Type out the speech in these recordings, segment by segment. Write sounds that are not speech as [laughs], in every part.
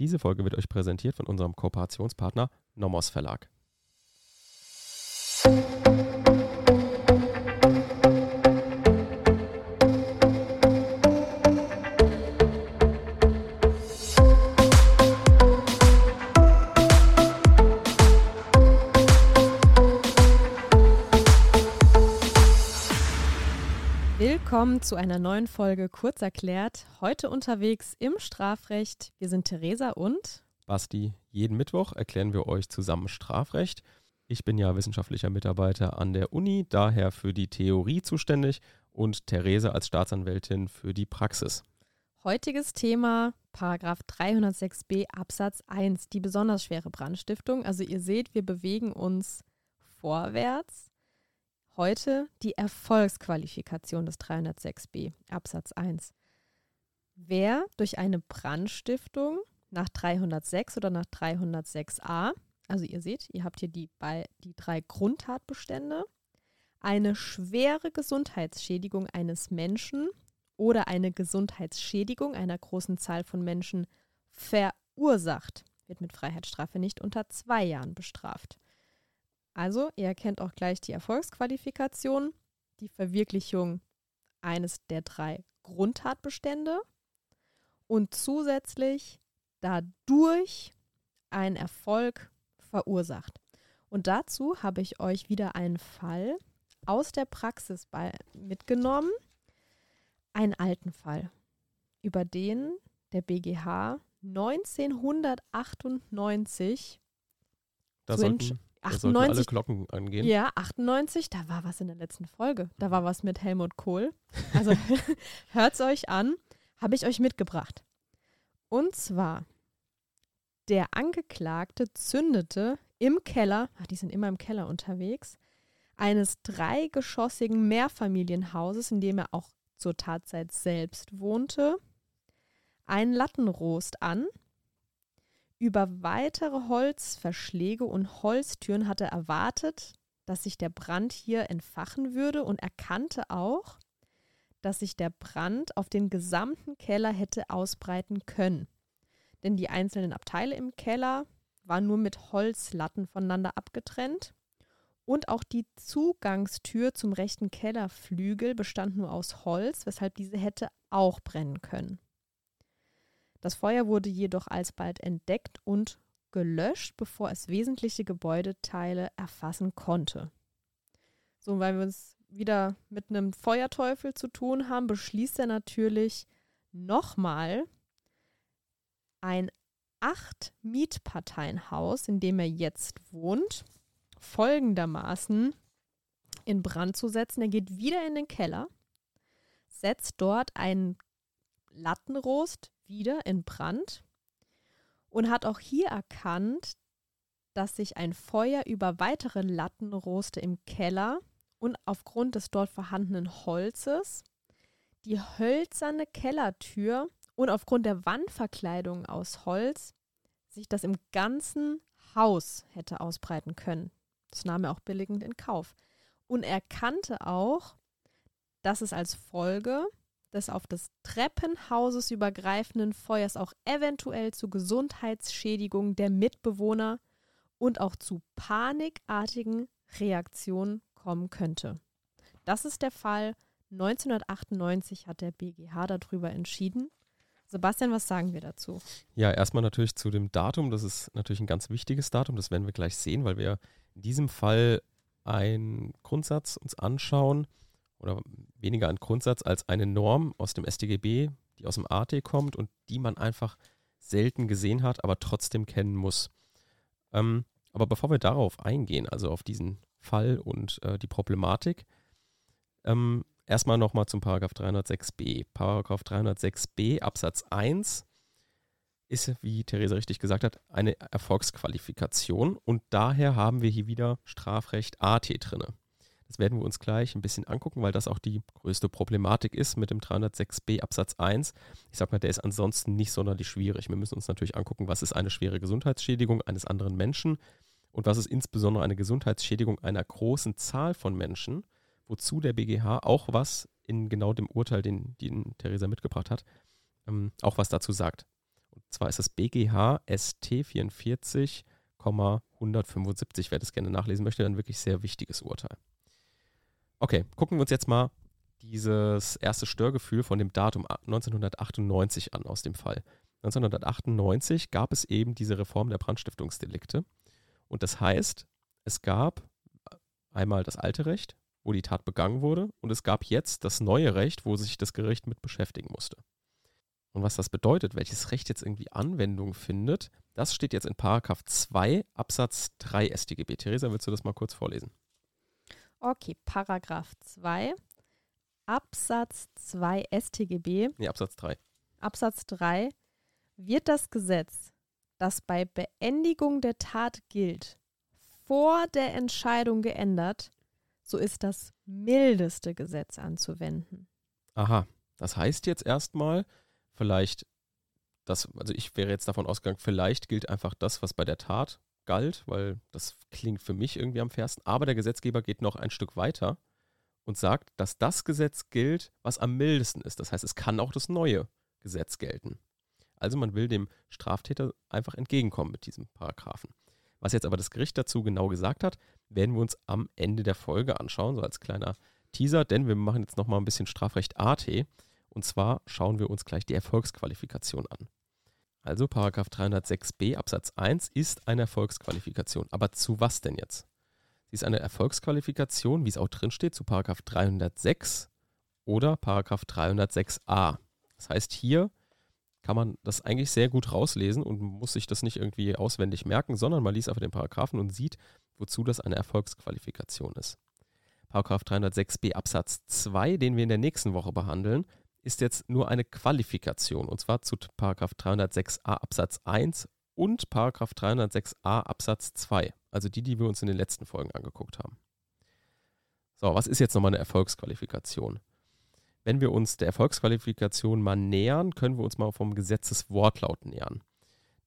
Diese Folge wird euch präsentiert von unserem Kooperationspartner Nomos Verlag. Willkommen zu einer neuen Folge Kurz erklärt. Heute unterwegs im Strafrecht. Wir sind Theresa und Basti. Jeden Mittwoch erklären wir euch zusammen Strafrecht. Ich bin ja wissenschaftlicher Mitarbeiter an der Uni, daher für die Theorie zuständig und Theresa als Staatsanwältin für die Praxis. Heutiges Thema Paragraph 306b Absatz 1, die besonders schwere Brandstiftung. Also ihr seht, wir bewegen uns vorwärts heute die Erfolgsqualifikation des 306b Absatz 1. Wer durch eine Brandstiftung nach 306 oder nach 306a, also ihr seht, ihr habt hier die, die drei Grundtatbestände, eine schwere Gesundheitsschädigung eines Menschen oder eine Gesundheitsschädigung einer großen Zahl von Menschen verursacht, wird mit Freiheitsstrafe nicht unter zwei Jahren bestraft. Also, ihr erkennt auch gleich die Erfolgsqualifikation, die Verwirklichung eines der drei Grundtatbestände. Und zusätzlich dadurch ein Erfolg verursacht. Und dazu habe ich euch wieder einen Fall aus der Praxis bei, mitgenommen, einen alten Fall, über den der BGH 1998 da sollten, 98, alle Glocken angehen. Ja, 98, da war was in der letzten Folge. Da war was mit Helmut Kohl. Also [laughs] hört es euch an, habe ich euch mitgebracht. Und zwar, der Angeklagte zündete im Keller, ach, die sind immer im Keller unterwegs, eines dreigeschossigen Mehrfamilienhauses, in dem er auch zur Tatzeit selbst wohnte, einen Lattenrost an, über weitere Holzverschläge und Holztüren hatte er erwartet, dass sich der Brand hier entfachen würde und erkannte auch, dass sich der Brand auf den gesamten Keller hätte ausbreiten können. Denn die einzelnen Abteile im Keller waren nur mit Holzlatten voneinander abgetrennt und auch die Zugangstür zum rechten Kellerflügel bestand nur aus Holz, weshalb diese hätte auch brennen können. Das Feuer wurde jedoch alsbald entdeckt und gelöscht, bevor es wesentliche Gebäudeteile erfassen konnte. So, weil wir uns wieder mit einem Feuerteufel zu tun haben, beschließt er natürlich nochmal ein acht Mietparteienhaus, in dem er jetzt wohnt, folgendermaßen in Brand zu setzen. Er geht wieder in den Keller, setzt dort einen Lattenrost wieder in Brand und hat auch hier erkannt, dass sich ein Feuer über weitere Lattenroste im Keller und aufgrund des dort vorhandenen Holzes die hölzerne Kellertür und aufgrund der Wandverkleidung aus Holz sich das im ganzen Haus hätte ausbreiten können. Das nahm er auch billigend in Kauf. Und er kannte auch, dass es als Folge des auf des Treppenhauses übergreifenden Feuers auch eventuell zu Gesundheitsschädigungen der Mitbewohner und auch zu panikartigen Reaktionen kommen könnte. Das ist der Fall. 1998 hat der BGH darüber entschieden. Sebastian, was sagen wir dazu? Ja, erstmal natürlich zu dem Datum. Das ist natürlich ein ganz wichtiges Datum. Das werden wir gleich sehen, weil wir in diesem Fall einen Grundsatz uns anschauen, oder weniger ein Grundsatz als eine Norm aus dem StGB, die aus dem AT kommt und die man einfach selten gesehen hat, aber trotzdem kennen muss. Ähm, aber bevor wir darauf eingehen, also auf diesen Fall und äh, die Problematik, ähm, erstmal nochmal zum Paragraph 306b. Paragraph 306b Absatz 1 ist, wie Therese richtig gesagt hat, eine Erfolgsqualifikation und daher haben wir hier wieder Strafrecht AT drinne. Das werden wir uns gleich ein bisschen angucken, weil das auch die größte Problematik ist mit dem 306b Absatz 1. Ich sage mal, der ist ansonsten nicht sonderlich schwierig. Wir müssen uns natürlich angucken, was ist eine schwere Gesundheitsschädigung eines anderen Menschen und was ist insbesondere eine Gesundheitsschädigung einer großen Zahl von Menschen, wozu der BGH auch was in genau dem Urteil, den, den Theresa mitgebracht hat, ähm, auch was dazu sagt. Und zwar ist das BGH ST 44,175. Wer das gerne nachlesen möchte, dann wirklich sehr wichtiges Urteil. Okay, gucken wir uns jetzt mal dieses erste Störgefühl von dem Datum 1998 an aus dem Fall. 1998 gab es eben diese Reform der Brandstiftungsdelikte. Und das heißt, es gab einmal das alte Recht, wo die Tat begangen wurde, und es gab jetzt das neue Recht, wo sich das Gericht mit beschäftigen musste. Und was das bedeutet, welches Recht jetzt irgendwie Anwendung findet, das steht jetzt in Paragraph 2 Absatz 3 StGB. Theresa, willst du das mal kurz vorlesen? Okay, Paragraph 2 Absatz 2 StGB. Nee, Absatz 3. Absatz 3 wird das Gesetz, das bei Beendigung der Tat gilt, vor der Entscheidung geändert, so ist das mildeste Gesetz anzuwenden. Aha, das heißt jetzt erstmal, vielleicht, das, also ich wäre jetzt davon ausgegangen, vielleicht gilt einfach das, was bei der Tat galt, weil das klingt für mich irgendwie am fairsten, aber der Gesetzgeber geht noch ein Stück weiter und sagt, dass das Gesetz gilt, was am mildesten ist. Das heißt, es kann auch das neue Gesetz gelten. Also man will dem Straftäter einfach entgegenkommen mit diesem Paragraphen. Was jetzt aber das Gericht dazu genau gesagt hat, werden wir uns am Ende der Folge anschauen, so als kleiner Teaser, denn wir machen jetzt nochmal ein bisschen Strafrecht AT. Und zwar schauen wir uns gleich die Erfolgsqualifikation an. Also Paragraph 306b Absatz 1 ist eine Erfolgsqualifikation. Aber zu was denn jetzt? Sie ist eine Erfolgsqualifikation, wie es auch drin steht, zu Paragraph 306 oder Paragraph 306a. Das heißt, hier kann man das eigentlich sehr gut rauslesen und muss sich das nicht irgendwie auswendig merken, sondern man liest einfach den Paragraphen und sieht, wozu das eine Erfolgsqualifikation ist. Paragraph 306b Absatz 2, den wir in der nächsten Woche behandeln, ist jetzt nur eine Qualifikation und zwar zu Paragraph 306a Absatz 1 und Paragraph 306a Absatz 2, also die, die wir uns in den letzten Folgen angeguckt haben. So, was ist jetzt nochmal eine Erfolgsqualifikation? Wenn wir uns der Erfolgsqualifikation mal nähern, können wir uns mal vom Gesetzeswortlaut nähern.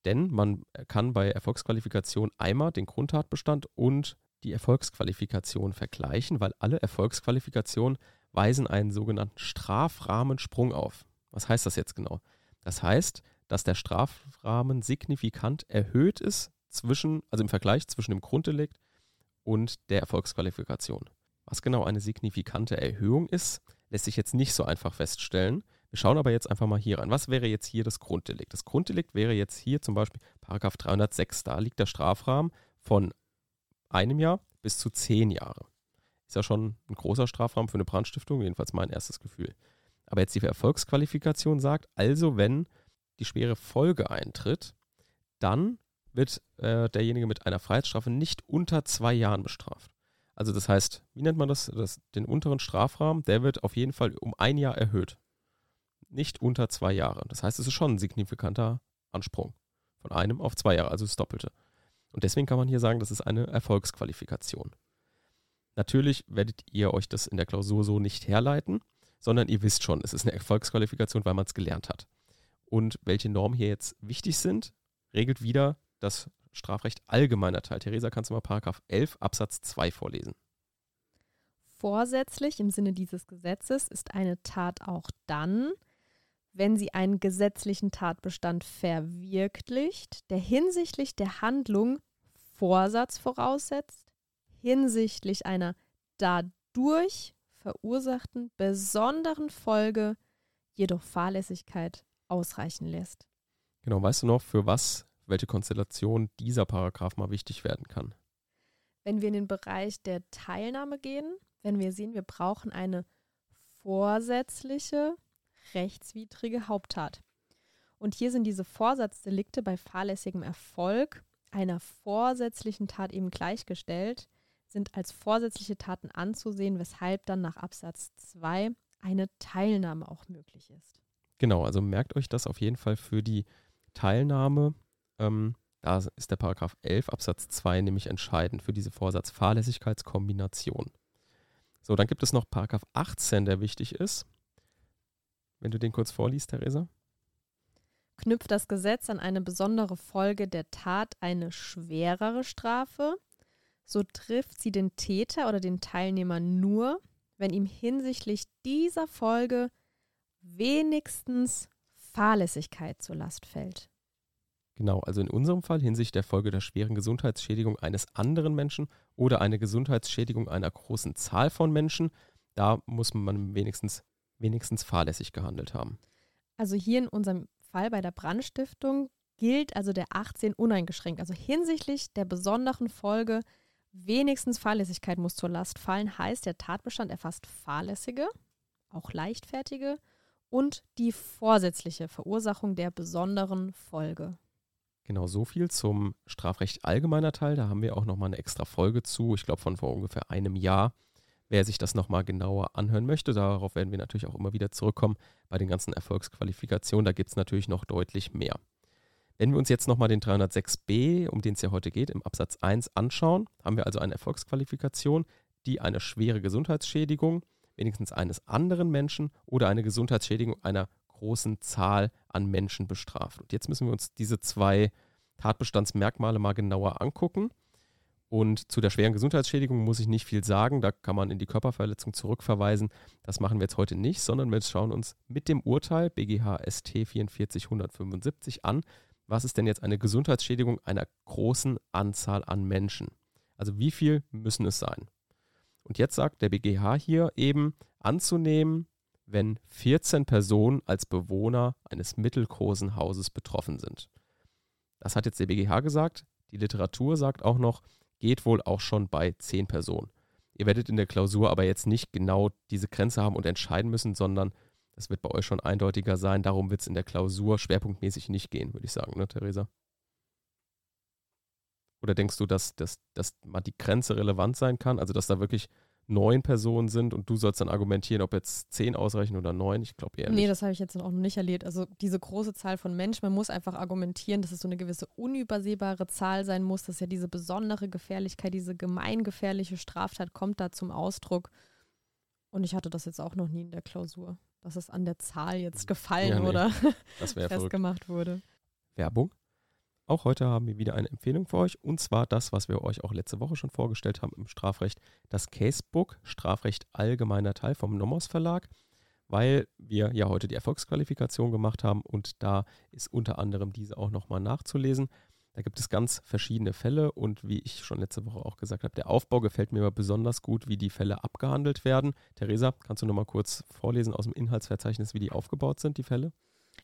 Denn man kann bei Erfolgsqualifikation einmal den Grundtatbestand und die Erfolgsqualifikation vergleichen, weil alle Erfolgsqualifikationen weisen einen sogenannten Strafrahmensprung auf. Was heißt das jetzt genau? Das heißt, dass der Strafrahmen signifikant erhöht ist zwischen, also im Vergleich zwischen dem Grunddelikt und der Erfolgsqualifikation. Was genau eine signifikante Erhöhung ist, lässt sich jetzt nicht so einfach feststellen. Wir schauen aber jetzt einfach mal hier rein. Was wäre jetzt hier das Grunddelikt? Das Grunddelikt wäre jetzt hier zum Beispiel Paragraph 306. Da liegt der Strafrahmen von einem Jahr bis zu zehn Jahre. Ist ja schon ein großer Strafrahmen für eine Brandstiftung, jedenfalls mein erstes Gefühl. Aber jetzt die Erfolgsqualifikation sagt, also wenn die schwere Folge eintritt, dann wird äh, derjenige mit einer Freiheitsstrafe nicht unter zwei Jahren bestraft. Also das heißt, wie nennt man das? das? Den unteren Strafrahmen, der wird auf jeden Fall um ein Jahr erhöht. Nicht unter zwei Jahre. Das heißt, es ist schon ein signifikanter Ansprung. Von einem auf zwei Jahre, also das Doppelte. Und deswegen kann man hier sagen, das ist eine Erfolgsqualifikation. Natürlich werdet ihr euch das in der Klausur so nicht herleiten, sondern ihr wisst schon, es ist eine Erfolgsqualifikation, weil man es gelernt hat. Und welche Normen hier jetzt wichtig sind, regelt wieder das Strafrecht allgemeiner Teil. Theresa, kannst du mal Paragraph 11 Absatz 2 vorlesen? Vorsätzlich im Sinne dieses Gesetzes ist eine Tat auch dann, wenn sie einen gesetzlichen Tatbestand verwirklicht, der hinsichtlich der Handlung Vorsatz voraussetzt, hinsichtlich einer dadurch verursachten besonderen Folge jedoch Fahrlässigkeit ausreichen lässt. Genau, weißt du noch, für was, welche Konstellation dieser Paragraph mal wichtig werden kann? Wenn wir in den Bereich der Teilnahme gehen, wenn wir sehen, wir brauchen eine vorsätzliche, rechtswidrige Haupttat. Und hier sind diese Vorsatzdelikte bei fahrlässigem Erfolg einer vorsätzlichen Tat eben gleichgestellt, sind als vorsätzliche Taten anzusehen, weshalb dann nach Absatz 2 eine Teilnahme auch möglich ist. Genau, also merkt euch das auf jeden Fall für die Teilnahme. Ähm, da ist der Paragraph 11 Absatz 2 nämlich entscheidend für diese Vorsatz-Fahrlässigkeitskombination. So, dann gibt es noch Paragraph 18, der wichtig ist. Wenn du den kurz vorliest, Theresa. Knüpft das Gesetz an eine besondere Folge der Tat eine schwerere Strafe, so trifft sie den Täter oder den Teilnehmer nur, wenn ihm hinsichtlich dieser Folge wenigstens Fahrlässigkeit zur Last fällt. Genau, also in unserem Fall hinsichtlich der Folge der schweren Gesundheitsschädigung eines anderen Menschen oder eine Gesundheitsschädigung einer großen Zahl von Menschen, da muss man wenigstens, wenigstens fahrlässig gehandelt haben. Also hier in unserem Fall bei der Brandstiftung gilt also der 18 uneingeschränkt. Also hinsichtlich der besonderen Folge wenigstens Fahrlässigkeit muss zur Last fallen, heißt der Tatbestand erfasst fahrlässige, auch leichtfertige und die vorsätzliche Verursachung der besonderen Folge. Genau so viel zum Strafrecht allgemeiner Teil. Da haben wir auch nochmal eine extra Folge zu, ich glaube von vor ungefähr einem Jahr. Wer sich das nochmal genauer anhören möchte, darauf werden wir natürlich auch immer wieder zurückkommen bei den ganzen Erfolgsqualifikationen. Da gibt es natürlich noch deutlich mehr. Wenn wir uns jetzt nochmal den 306b, um den es ja heute geht, im Absatz 1 anschauen, haben wir also eine Erfolgsqualifikation, die eine schwere Gesundheitsschädigung, wenigstens eines anderen Menschen oder eine Gesundheitsschädigung einer großen Zahl an Menschen bestraft. Und jetzt müssen wir uns diese zwei Tatbestandsmerkmale mal genauer angucken. Und zu der schweren Gesundheitsschädigung muss ich nicht viel sagen. Da kann man in die Körperverletzung zurückverweisen. Das machen wir jetzt heute nicht, sondern wir schauen uns mit dem Urteil BGH ST 44175 an. Was ist denn jetzt eine Gesundheitsschädigung einer großen Anzahl an Menschen? Also wie viel müssen es sein? Und jetzt sagt der BGH hier eben anzunehmen, wenn 14 Personen als Bewohner eines mittelgroßen Hauses betroffen sind. Das hat jetzt der BGH gesagt. Die Literatur sagt auch noch, geht wohl auch schon bei 10 Personen. Ihr werdet in der Klausur aber jetzt nicht genau diese Grenze haben und entscheiden müssen, sondern das wird bei euch schon eindeutiger sein. Darum wird es in der Klausur schwerpunktmäßig nicht gehen, würde ich sagen, ne, Theresa? Oder denkst du, dass, dass, dass mal die Grenze relevant sein kann? Also, dass da wirklich neun Personen sind und du sollst dann argumentieren, ob jetzt zehn ausreichen oder neun. Ich glaube eher nicht. Nee, das habe ich jetzt auch noch nicht erlebt. Also diese große Zahl von Menschen, man muss einfach argumentieren, dass es so eine gewisse unübersehbare Zahl sein muss, dass ja diese besondere Gefährlichkeit, diese gemeingefährliche Straftat kommt da zum Ausdruck. Und ich hatte das jetzt auch noch nie in der Klausur, dass es an der Zahl jetzt gefallen ja, nee, oder [laughs] festgemacht wurde. Werbung. Auch heute haben wir wieder eine Empfehlung für euch und zwar das, was wir euch auch letzte Woche schon vorgestellt haben im Strafrecht, das Casebook Strafrecht allgemeiner Teil vom Nomos Verlag, weil wir ja heute die Erfolgsqualifikation gemacht haben und da ist unter anderem diese auch nochmal nachzulesen. Da gibt es ganz verschiedene Fälle und wie ich schon letzte Woche auch gesagt habe, der Aufbau gefällt mir besonders gut, wie die Fälle abgehandelt werden. Theresa, kannst du nochmal kurz vorlesen aus dem Inhaltsverzeichnis, wie die aufgebaut sind, die Fälle?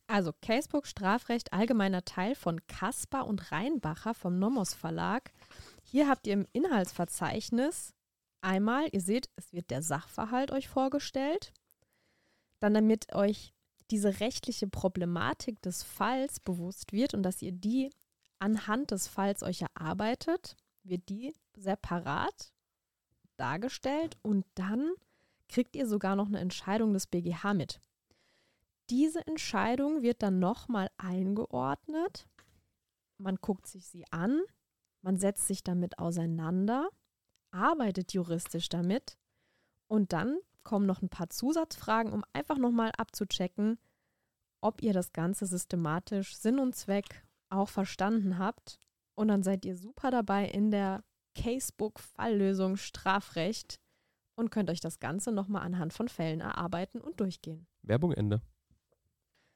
Also Casebook Strafrecht allgemeiner Teil von Kaspar und Reinbacher vom Nomos Verlag. Hier habt ihr im Inhaltsverzeichnis einmal, ihr seht, es wird der Sachverhalt euch vorgestellt. Dann damit euch diese rechtliche Problematik des Falls bewusst wird und dass ihr die anhand des Falls euch erarbeitet, wird die separat dargestellt und dann kriegt ihr sogar noch eine Entscheidung des BGH mit. Diese Entscheidung wird dann nochmal eingeordnet. Man guckt sich sie an, man setzt sich damit auseinander, arbeitet juristisch damit und dann kommen noch ein paar Zusatzfragen, um einfach nochmal abzuchecken, ob ihr das Ganze systematisch Sinn und Zweck auch verstanden habt. Und dann seid ihr super dabei in der Casebook-Falllösung Strafrecht und könnt euch das Ganze nochmal anhand von Fällen erarbeiten und durchgehen. Werbung Ende.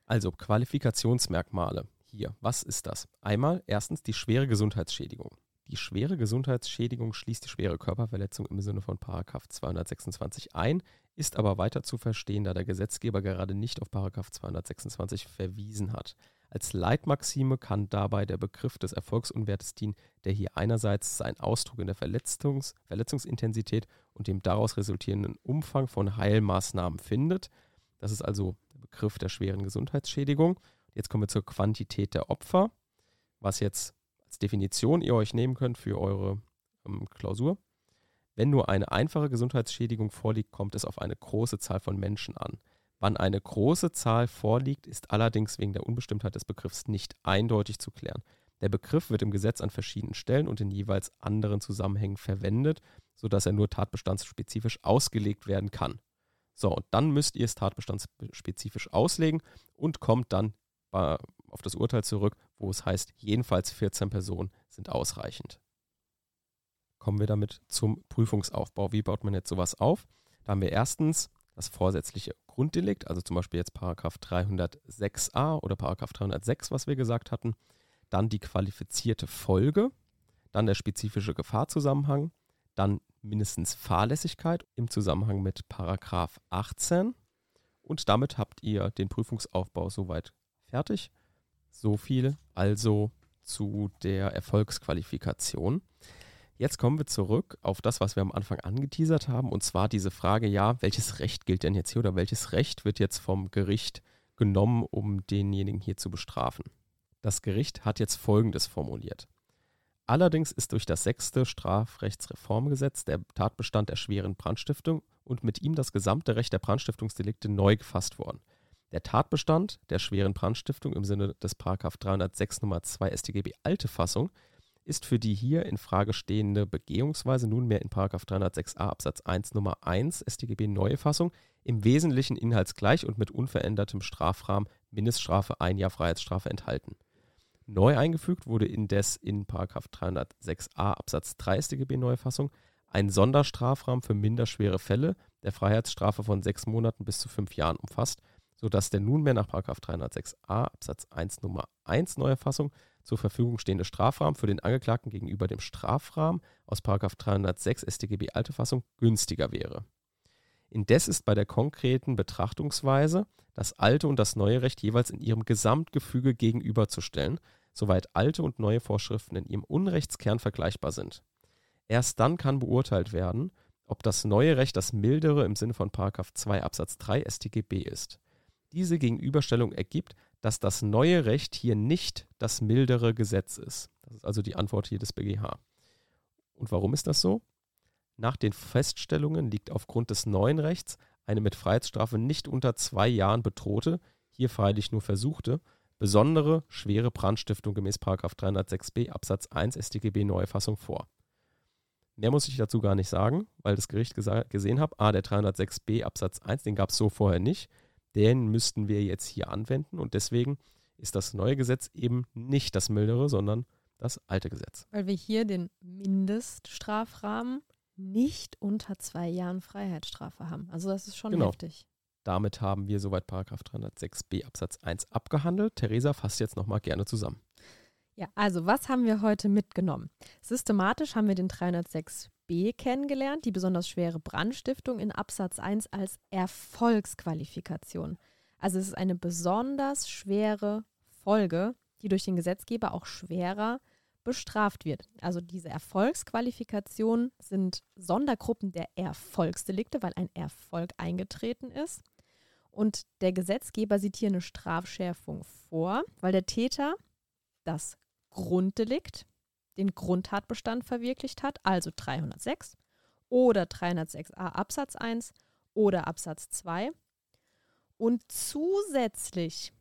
Also Qualifikationsmerkmale hier. Was ist das? Einmal erstens die schwere Gesundheitsschädigung. Die schwere Gesundheitsschädigung schließt die schwere Körperverletzung im Sinne von 226 ein, ist aber weiter zu verstehen, da der Gesetzgeber gerade nicht auf 226 verwiesen hat. Als Leitmaxime kann dabei der Begriff des Erfolgsunwertes dienen, der hier einerseits seinen Ausdruck in der Verletzungs Verletzungsintensität und dem daraus resultierenden Umfang von Heilmaßnahmen findet. Das ist also Begriff der schweren Gesundheitsschädigung. Jetzt kommen wir zur Quantität der Opfer, was jetzt als Definition ihr euch nehmen könnt für eure ähm, Klausur. Wenn nur eine einfache Gesundheitsschädigung vorliegt, kommt es auf eine große Zahl von Menschen an. Wann eine große Zahl vorliegt, ist allerdings wegen der Unbestimmtheit des Begriffs nicht eindeutig zu klären. Der Begriff wird im Gesetz an verschiedenen Stellen und in jeweils anderen Zusammenhängen verwendet, sodass er nur tatbestandsspezifisch ausgelegt werden kann. So, und dann müsst ihr es tatbestandsspezifisch auslegen und kommt dann bei, auf das Urteil zurück, wo es heißt, jedenfalls 14 Personen sind ausreichend. Kommen wir damit zum Prüfungsaufbau. Wie baut man jetzt sowas auf? Da haben wir erstens das vorsätzliche Grunddelikt, also zum Beispiel jetzt Paragraph 306a oder Paragraph 306, was wir gesagt hatten. dann die qualifizierte Folge, dann der spezifische Gefahrzusammenhang, dann mindestens Fahrlässigkeit im Zusammenhang mit Paragraph 18. Und damit habt ihr den Prüfungsaufbau soweit fertig. So viel also zu der Erfolgsqualifikation. Jetzt kommen wir zurück auf das, was wir am Anfang angeteasert haben, und zwar diese Frage, ja, welches Recht gilt denn jetzt hier oder welches Recht wird jetzt vom Gericht genommen, um denjenigen hier zu bestrafen? Das Gericht hat jetzt Folgendes formuliert. Allerdings ist durch das sechste Strafrechtsreformgesetz der Tatbestand der schweren Brandstiftung und mit ihm das gesamte Recht der Brandstiftungsdelikte neu gefasst worden. Der Tatbestand der schweren Brandstiftung im Sinne des 306 Nummer 2 StGB alte Fassung ist für die hier in Frage stehende Begehungsweise nunmehr in 306a Absatz 1 Nummer 1 StGB neue Fassung im Wesentlichen inhaltsgleich und mit unverändertem Strafrahmen Mindeststrafe ein Jahr Freiheitsstrafe enthalten. Neu eingefügt wurde indes in 306a Absatz 3 StGB neue Fassung ein Sonderstrafrahmen für minderschwere Fälle der Freiheitsstrafe von sechs Monaten bis zu fünf Jahren umfasst, sodass der nunmehr nach 306a Absatz 1 Nummer 1 neue Fassung zur Verfügung stehende Strafrahmen für den Angeklagten gegenüber dem Strafrahmen aus 306 StGB alte Fassung günstiger wäre. Indes ist bei der konkreten Betrachtungsweise das alte und das neue Recht jeweils in ihrem Gesamtgefüge gegenüberzustellen, soweit alte und neue Vorschriften in ihrem Unrechtskern vergleichbar sind. Erst dann kann beurteilt werden, ob das neue Recht das mildere im Sinne von 2 Absatz 3 StGB ist. Diese Gegenüberstellung ergibt, dass das neue Recht hier nicht das mildere Gesetz ist. Das ist also die Antwort hier des BGH. Und warum ist das so? Nach den Feststellungen liegt aufgrund des neuen Rechts eine mit Freiheitsstrafe nicht unter zwei Jahren bedrohte, hier freilich nur versuchte, besondere schwere Brandstiftung gemäß 306b Absatz 1 StGB neue Fassung vor. Mehr muss ich dazu gar nicht sagen, weil das Gericht gesehen habe, ah, der 306b Absatz 1, den gab es so vorher nicht den müssten wir jetzt hier anwenden und deswegen ist das neue Gesetz eben nicht das mildere, sondern das alte Gesetz. Weil wir hier den Mindeststrafrahmen nicht unter zwei Jahren Freiheitsstrafe haben. Also das ist schon genau. heftig. Damit haben wir soweit Paragraph 306b Absatz 1 abgehandelt. Theresa fasst jetzt nochmal gerne zusammen. Ja, also was haben wir heute mitgenommen? Systematisch haben wir den 306 Kennengelernt, die besonders schwere Brandstiftung in Absatz 1 als Erfolgsqualifikation. Also es ist eine besonders schwere Folge, die durch den Gesetzgeber auch schwerer bestraft wird. Also diese Erfolgsqualifikationen sind Sondergruppen der Erfolgsdelikte, weil ein Erfolg eingetreten ist. Und der Gesetzgeber sieht hier eine Strafschärfung vor, weil der Täter das Grunddelikt den Grundtatbestand verwirklicht hat, also 306 oder 306a Absatz 1 oder Absatz 2 und zusätzlich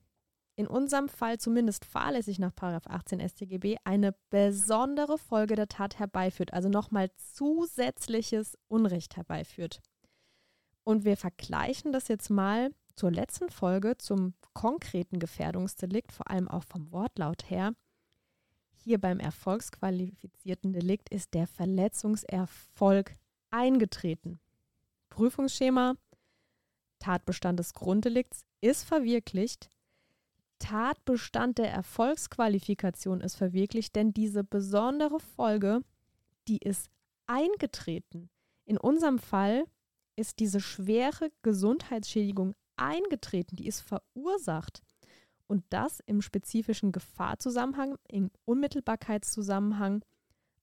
in unserem Fall zumindest fahrlässig nach 18 StGB eine besondere Folge der Tat herbeiführt, also nochmal zusätzliches Unrecht herbeiführt. Und wir vergleichen das jetzt mal zur letzten Folge zum konkreten Gefährdungsdelikt, vor allem auch vom Wortlaut her. Hier beim erfolgsqualifizierten Delikt ist der Verletzungserfolg eingetreten. Prüfungsschema Tatbestand des Grunddelikts ist verwirklicht. Tatbestand der Erfolgsqualifikation ist verwirklicht, denn diese besondere Folge, die ist eingetreten. In unserem Fall ist diese schwere Gesundheitsschädigung eingetreten, die ist verursacht und das im spezifischen Gefahrzusammenhang, im Unmittelbarkeitszusammenhang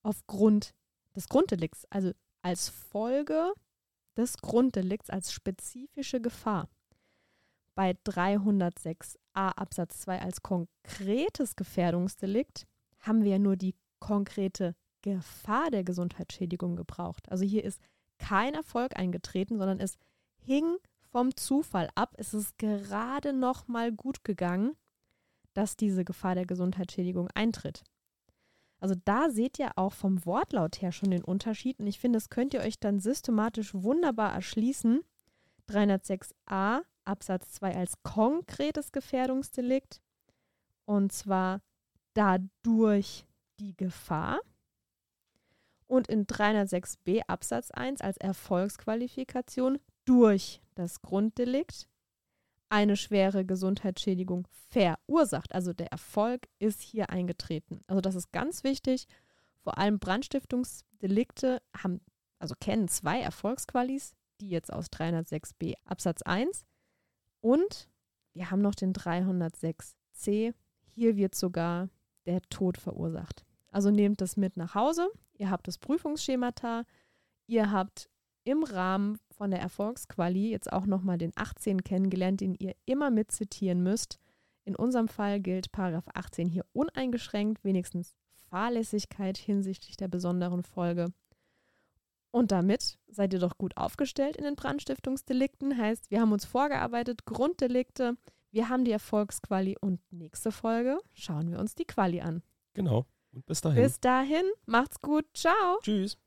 aufgrund des Grunddelikts, also als Folge des Grunddelikts, als spezifische Gefahr. Bei 306a Absatz 2 als konkretes Gefährdungsdelikt haben wir ja nur die konkrete Gefahr der Gesundheitsschädigung gebraucht. Also hier ist kein Erfolg eingetreten, sondern es hing vom Zufall ab. Es ist gerade noch mal gut gegangen, dass diese Gefahr der Gesundheitsschädigung eintritt. Also da seht ihr auch vom Wortlaut her schon den Unterschied und ich finde, das könnt ihr euch dann systematisch wunderbar erschließen. 306a Absatz 2 als konkretes Gefährdungsdelikt und zwar dadurch die Gefahr und in 306b Absatz 1 als Erfolgsqualifikation durch das Grunddelikt eine schwere Gesundheitsschädigung verursacht. Also der Erfolg ist hier eingetreten. Also das ist ganz wichtig. Vor allem Brandstiftungsdelikte haben, also kennen zwei Erfolgsqualis, die jetzt aus 306b Absatz 1 und wir haben noch den 306c. Hier wird sogar der Tod verursacht. Also nehmt das mit nach Hause. Ihr habt das Prüfungsschemata. Ihr habt im Rahmen von der Erfolgsquali jetzt auch nochmal den 18 kennengelernt, den ihr immer mitzitieren müsst. In unserem Fall gilt Paragraph 18 hier uneingeschränkt, wenigstens Fahrlässigkeit hinsichtlich der besonderen Folge. Und damit seid ihr doch gut aufgestellt in den Brandstiftungsdelikten. Heißt, wir haben uns vorgearbeitet, Grunddelikte, wir haben die Erfolgsquali und nächste Folge schauen wir uns die Quali an. Genau. Und bis dahin. Bis dahin, macht's gut. Ciao. Tschüss.